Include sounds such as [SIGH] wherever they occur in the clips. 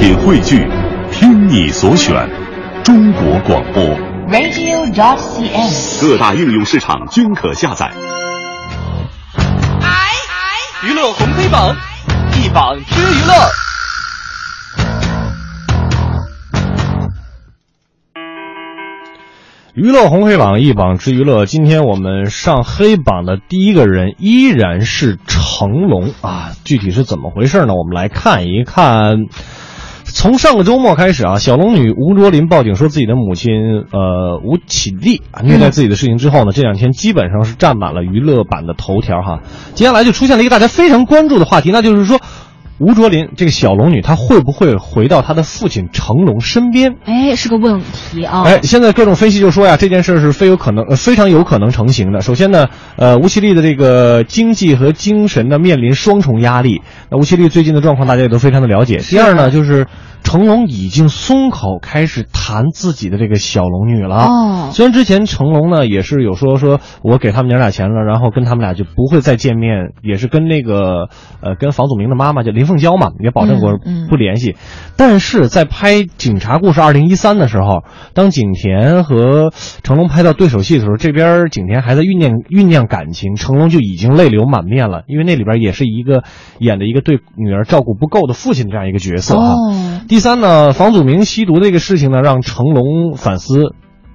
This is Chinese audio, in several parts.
品汇聚，听你所选，中国广播。radio.dot.cn，。各大应用市场均可下载。娱乐红黑榜，一榜知娱乐。娱乐红黑榜一榜之娱乐，今天我们上黑榜的第一个人依然是成龙啊！具体是怎么回事呢？我们来看一看。从上个周末开始啊，小龙女吴卓林报警说自己的母亲呃吴绮莉啊虐待自己的事情之后呢，这两天基本上是占满了娱乐版的头条哈。接下来就出现了一个大家非常关注的话题，那就是说。吴卓林这个小龙女，她会不会回到她的父亲成龙身边？哎，是个问题啊！哎，现在各种分析就说呀，这件事是非有可能，呃，非常有可能成型的。首先呢，呃，吴绮莉的这个经济和精神呢面临双重压力。那吴绮莉最近的状况大家也都非常的了解。第二呢，就是成龙已经松口开始谈自己的这个小龙女了。哦，虽然之前成龙呢也是有说说我给他们娘俩钱了，然后跟他们俩就不会再见面，也是跟那个呃跟房祖名的妈妈叫林凤娇嘛也保证过不联系。但是在拍《警察故事二零一三》的时候，当景甜和成龙拍到对手戏的时候，这边景甜还在酝酿酝酿感情，成龙就已经泪流满面了，因为那里边也是一个演的一个对女儿照顾不够的父亲这样一个角色哈。哦，第三呢，房祖名吸毒这个事情呢，让成龙反思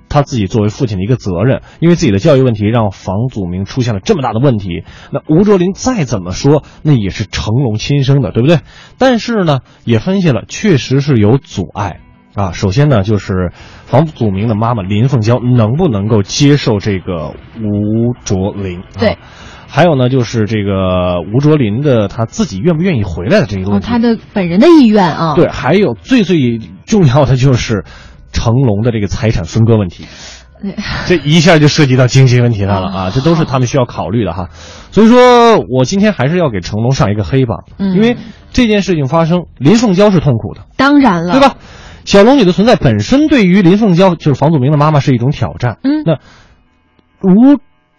他自己作为父亲的一个责任，因为自己的教育问题让房祖名出现了这么大的问题。那吴卓林再怎么说，那也是成龙亲生的，对不对？但是呢，也分析了，确实是有阻碍啊。首先呢，就是房祖名的妈妈林凤娇能不能够接受这个吴卓林？啊对。还有呢，就是这个吴卓林的他自己愿不愿意回来的这个问哦，题。他的本人的意愿啊。对，还有最最重要的就是成龙的这个财产分割问题，这一下就涉及到经济问题上了啊，这都是他们需要考虑的哈。所以说我今天还是要给成龙上一个黑榜，嗯因为这件事情发生，林凤娇是痛苦的，当然了，对？吧？小龙女的存在本身对于林凤娇，就是房祖名的妈妈是一种挑战。嗯那吴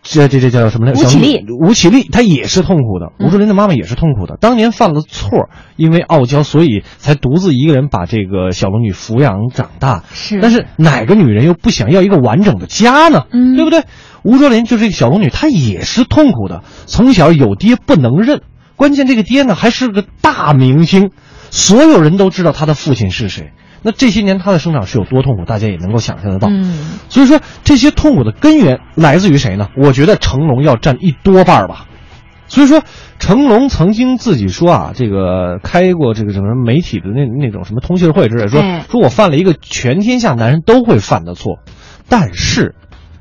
这这这叫什么来？吴绮莉，吴绮莉她也是痛苦的，嗯吴卓林的妈妈也是痛苦的。当年犯了错，因为傲娇，所以才独自一个人把这个小龙女抚养长大。是但是哪个女人又不想要一个完整的家呢？嗯对不对？吴卓林就是一个小龙女，她也是痛苦的，从小有爹不能认，关键这个爹呢还是个大明星，所有人都知道他的父亲是谁。那这些年他的生长是有多痛苦，大家也能够想象得到。嗯，所以说这些痛苦的根源来自于谁呢？我觉得成龙要占一多半儿吧。所以说，成龙曾经自己说啊，这个开过这个什么媒体的那那种什么通讯会之类，说哎说我犯了一个全天下男人都会犯的错，但是。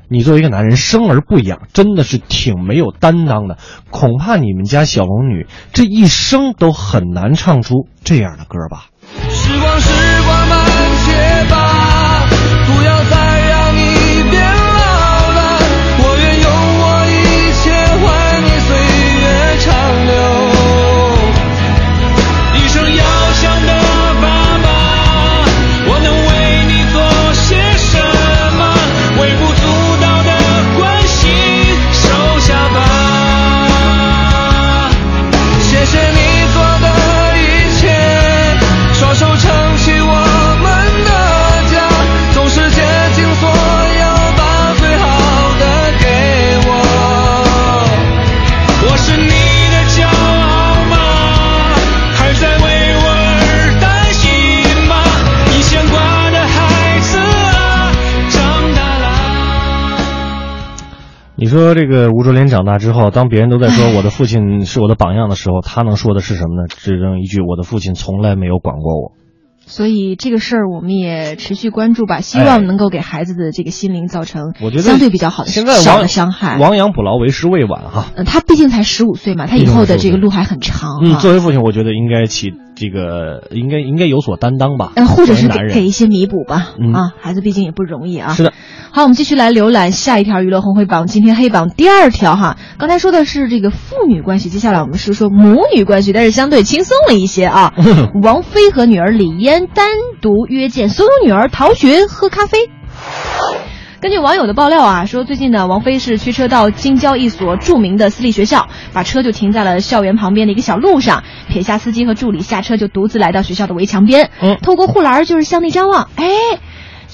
你作为一个男人生而不养，真的是挺没有担当的。恐怕你们家小龙女这一生都很难唱出这样的歌吧。时光，时你说这个吴卓林长大之后，当别人都在说我的父亲是我的榜样的时候，他能说的是什么呢？只能一句：我的父亲从来没有管过我。所以这个事儿我们也持续关注吧，希哎望能够给孩子的这个心灵造成我觉得相对比较好的小现在亡的伤害。亡羊补牢为时未晚哈。呃，他毕竟才十五岁嘛，他以后的这个路还很长嗯，作为父亲，我觉得应该起这个应该应该有所担当吧。呃，或者是给给一些弥补吧，嗯啊，孩子毕竟也不容易啊。是的。好，我们继续来浏览下一条娱乐红黑榜，今天黑榜第二条哈。刚才说的是这个父女关系，接下来我们是说母女关系，但是相对轻松了一些啊。[LAUGHS] 王菲和女儿李嫣单独约见所有女儿逃学喝咖啡。根据网友的爆料啊，说最近呢，王菲是驱车到京郊一所著名的私立学校，把车就停在了校园旁边的一个小路上，撇下司机和助理下车，就独自来到学校的围墙边，嗯透过护栏就是向内张望，哎。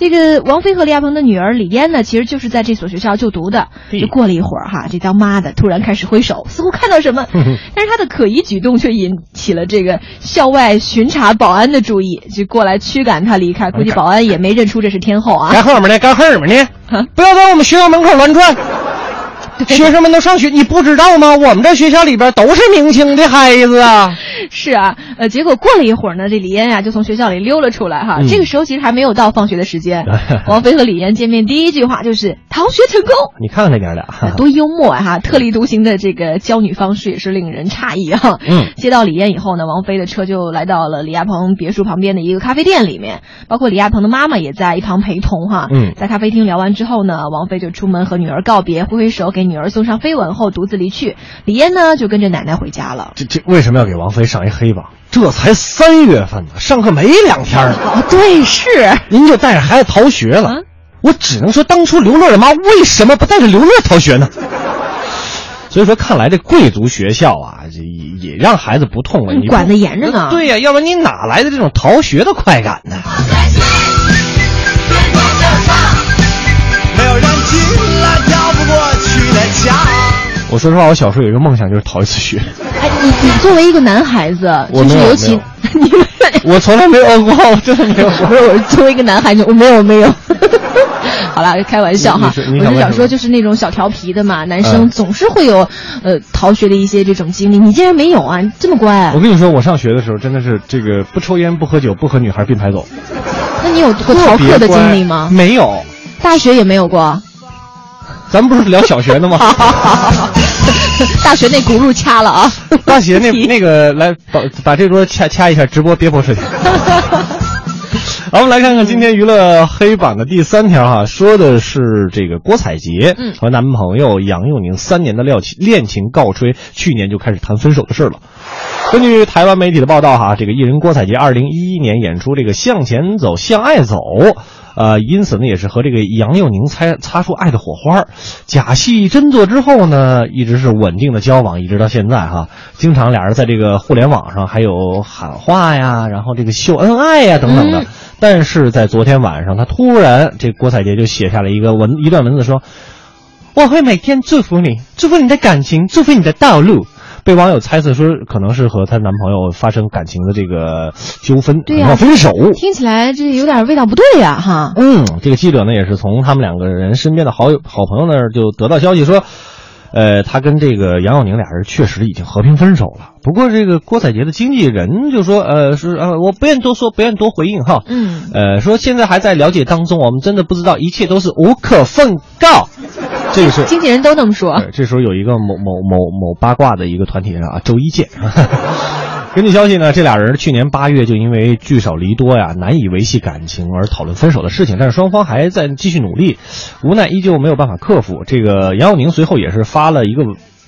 这个王菲和李亚鹏的女儿李嫣呢，其实就是在这所学校就读的。就过了一会儿哈，这当妈的突然开始挥手，[LAUGHS] 似乎看到什么，[LAUGHS] 但是她的可疑举动却引起了这个校外巡查保安的注意，就过来驱赶她离开。估计保安也没认出这是天后啊。干后面呢？干后面呢啊？[LAUGHS] 不要在我们学校门口乱转。学生们都上学，你不知道吗？我们这学校里边都是明星的孩子啊。是啊，呃，结果过了一会儿呢，这李嫣呀、就从学校里溜了出来哈。嗯这个时候其实还没有到放学的时间，[LAUGHS] 王菲和李嫣见面第一句话就是“逃学成功”。你看看那娘俩，[LAUGHS] 多幽默啊！哈，特立独行的这个教女方式也是令人诧异啊。嗯接到李嫣以后呢，王菲的车就来到了李亚鹏别墅旁边的一个咖啡店里面，包括李亚鹏的妈妈也在一旁陪同哈。嗯在咖啡厅聊完之后呢，王菲就出门和女儿告别，挥挥手给女儿送上飞吻后独自离去。李嫣呢就跟着奶奶回家了。这这为什么要给王菲上一黑榜？这才三月份呢，上课没两天呢，哦，[LAUGHS] 对，是。您就带着孩子逃学了。啊我只能说，当初刘乐的妈为什么不带着刘乐逃学呢？所以说，看来这贵族学校啊，这也也让孩子不痛快，你管得严着呢对呀、要不然你哪来的这种逃学的快感呢？我说实话，我小时候有一个梦想，就是逃一次学。哎，你你作为一个男孩子，就是尤其 [LAUGHS] 你们。我从来没有过，我真的没有过。不是，我作为一个男孩子，我没有没有。[LAUGHS] 好了，开玩笑哈，我是想说，就是那种小调皮的嘛，男生嗯总是会有呃逃学的一些这种经历，你竟然没有啊？你这么乖我，跟你说，我上学的时候真的是这个不抽烟、不喝酒、不和女孩并排走。那你有过逃课的经历吗？没有，大学也没有过。咱们不是聊小学的吗？[LAUGHS] [LAUGHS] 大学那轱辘掐了啊！[LAUGHS] 大学那那个来把把这桌掐掐一下，直播别播视频。[LAUGHS] 好，我们来看看今天娱乐黑榜的第三条哈，说的是这个郭采洁嗯和男朋友杨佑宁三年的恋情恋情告吹，去年就开始谈分手的事了。根据台湾媒体的报道哈，这个艺人郭采洁二零一一年演出这个《向前走，向爱走》，呃，因此呢也是和这个杨佑宁擦擦出爱的火花。假戏真做之后呢，一直是稳定的交往，一直到现在哈。经常俩人在这个互联网上还有喊话呀，然后这个秀恩爱呀等等的。但是在昨天晚上，他突然这郭采洁就写下了一个文一段文字说。我会每天祝福你，祝福你的感情，祝福你的道路。被网友猜测说，可能是和她男朋友发生感情的这个纠纷，对呀要分手。听起来这有点味道不对呀、哈。嗯，这个记者呢也是从他们两个人身边的好友、好朋友那儿就得到消息说，呃，他跟这个杨佑宁俩人确实已经和平分手了。不过这个郭采洁的经纪人就说，呃，是呃，我不愿多说，不愿多回应哈。嗯，呃，说现在还在了解当中，我们真的不知道，一切都是无可奉告。这个是经纪人都那么说。这时候有一个某某某某八卦的一个团体人啊，周一见。[LAUGHS] 根据消息呢，这俩人去年八月就因为聚少离多呀，难以维系感情而讨论分手的事情，但是双方还在继续努力，无奈依旧没有办法克服。这个杨佑宁随后也是发了一个。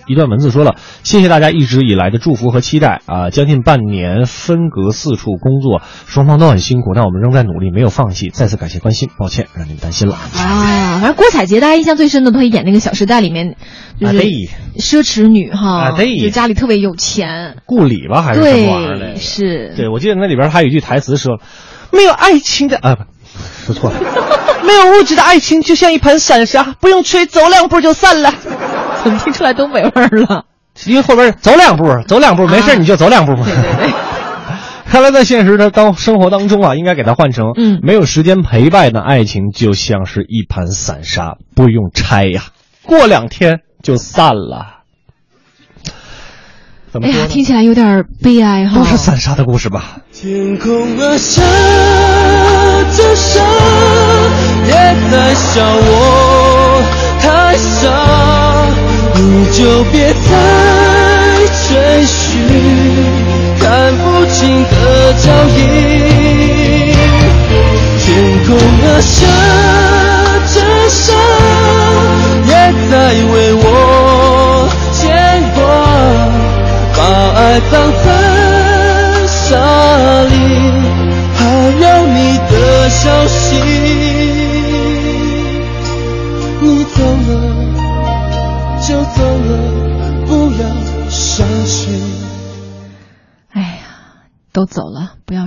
一段文字说了：“谢谢大家一直以来的祝福和期待啊！将近半年分隔四处工作，双方都很辛苦，但我们仍在努力，没有放弃。再次感谢关心，抱歉让你们担心了。啊，反正郭采洁大家印象最深的，都会演那个《小时代》里面，就是啊奢侈女哈，啊对就家里特别有钱，顾里吧，还是什么玩意儿是，对，我记得那里边还有一句台词说：“没有爱情的啊，不，说错了，[LAUGHS] 没有物质的爱情就像一盘散沙，不用吹，走两步就散了。怎 [LAUGHS] 么听出来东北味儿了？因为后边走两步，走两步没事啊你就走两步嘛。对对对。[LAUGHS] 看来在现实的当生活当中啊，应该给它换成，嗯没有时间陪伴的爱情就像是一盘散沙，不用拆呀，过两天就散了。怎么哎呀，听起来有点悲哀哈。都是散沙的故事吧？天空啊，下着沙，也在笑我太傻，你就别再追寻看不清的脚印。天空啊，下着沙，也在为我牵挂。把爱葬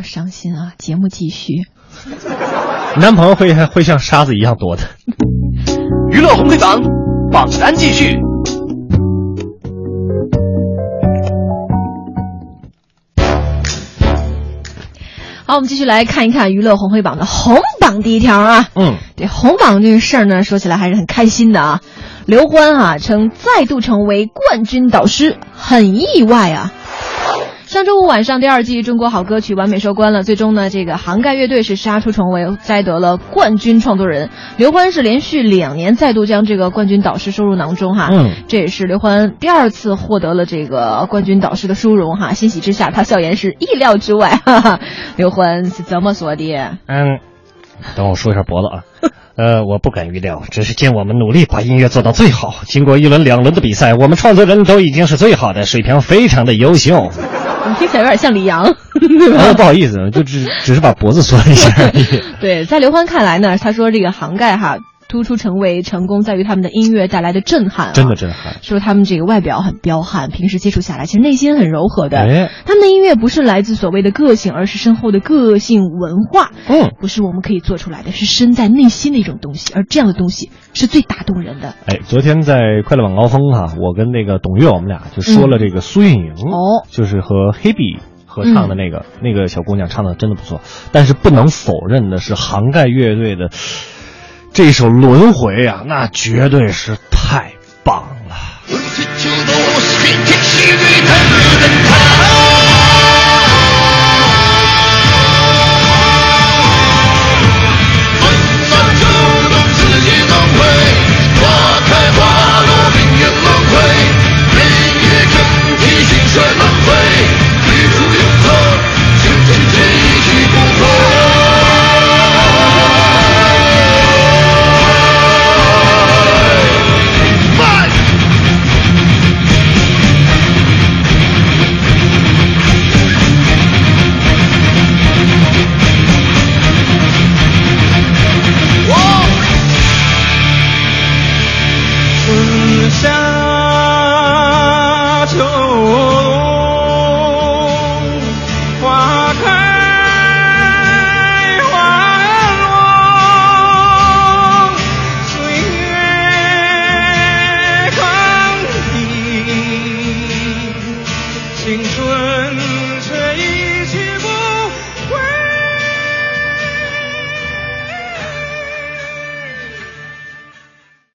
伤心啊，节目继续。男朋友会会像沙子一样多的。娱乐红黑榜榜单继续。好，我们继续来看一看娱乐红黑榜的红榜第一条啊。嗯，这红榜这个事儿呢，说起来还是很开心的啊。刘欢啊，称再度成为冠军导师，很意外啊。上周五晚上，第二季《中国好歌曲》完美收官了。最终呢，这个杭盖乐队是杀出重围，摘得了冠军创作人。刘欢是连续两年再度将这个冠军导师收入囊中哈。嗯，这也是刘欢第二次获得了这个冠军导师的殊荣哈。欣喜之下，他笑言是意料之外。哈哈，[LAUGHS] 刘欢是怎么说的？嗯，等我说一下脖子啊。呃，我不敢预料，只是见我们努力把音乐做到最好。经过一轮两轮的比赛，我们创作人都已经是最好的，水平非常的优秀。你听起来有点像李阳，[LAUGHS] 哦，不好意思，就只只是把脖子缩了一下而已。[LAUGHS] 对，在刘欢看来呢，他说这个杭盖哈突出成为成功在于他们的音乐带来的震撼、啊，真的震撼。说他们这个外表很彪悍，平时接触下来，其实内心很柔和的。哎，他们的音乐不是来自所谓的个性，而是深厚的个性文化。嗯，不是我们可以做出来的，是深在内心的一种东西，而这样的东西是最打动人的。哎，昨天在快乐晚高峰哈、我跟那个董月我们俩就说了这个苏运莹，哦就是和黑比。合唱的那个、那个小姑娘唱的真的不错，但是不能否认的是，[LAUGHS] 杭盖乐队的这首《轮回》呀，那绝对是太棒了。